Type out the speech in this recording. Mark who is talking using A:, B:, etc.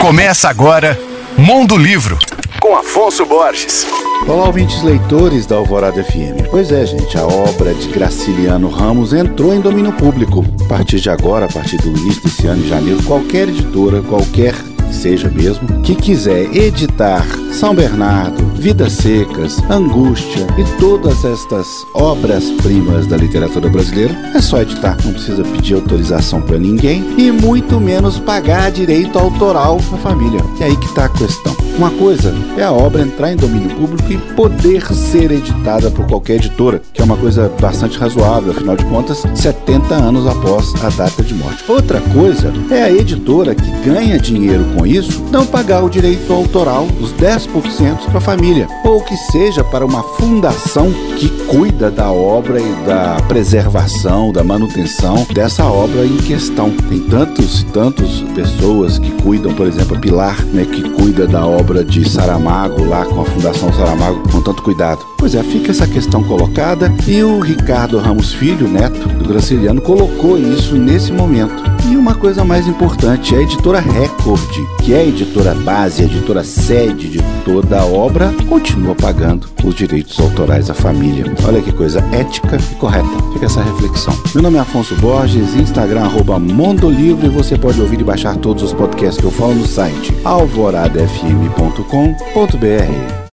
A: Começa agora Mundo Livro, com Afonso Borges.
B: Olá, ouvintes leitores da Alvorada FM. Pois é, gente, a obra de Graciliano Ramos entrou em domínio público. A partir de agora, a partir do início desse ano, de janeiro, qualquer editora, qualquer seja mesmo, que quiser editar São Bernardo, Vidas Secas, Angústia e todas estas obras-primas da literatura brasileira, é só editar, não precisa pedir autorização para ninguém e muito menos pagar direito autoral à família. É aí que está a questão. Uma coisa é a obra entrar em domínio público e poder ser editada por qualquer editora, que é uma coisa bastante razoável, afinal de contas, 70 anos após a data de morte. Outra coisa é a editora que ganha dinheiro com isso não pagar o direito autoral, os 10% para a família, ou que seja para uma fundação que cuida da obra e da preservação, da manutenção dessa obra em questão. Tem tantos e tantos pessoas que cuidam, por exemplo, a Pilar, né, que cuida da obra de Saramago lá com a Fundação Saramago com tanto cuidado. Pois é, fica essa questão colocada e o Ricardo Ramos Filho, neto do Graciliano, colocou isso nesse momento. E uma coisa mais importante, a editora Record, que é a editora base, a editora sede de toda a obra, continua pagando os direitos autorais à família. Olha que coisa ética e correta. Fica essa reflexão. Meu nome é Afonso Borges, Instagram arroba e você pode ouvir e baixar todos os podcasts que eu falo no site alvoradafm.com.br.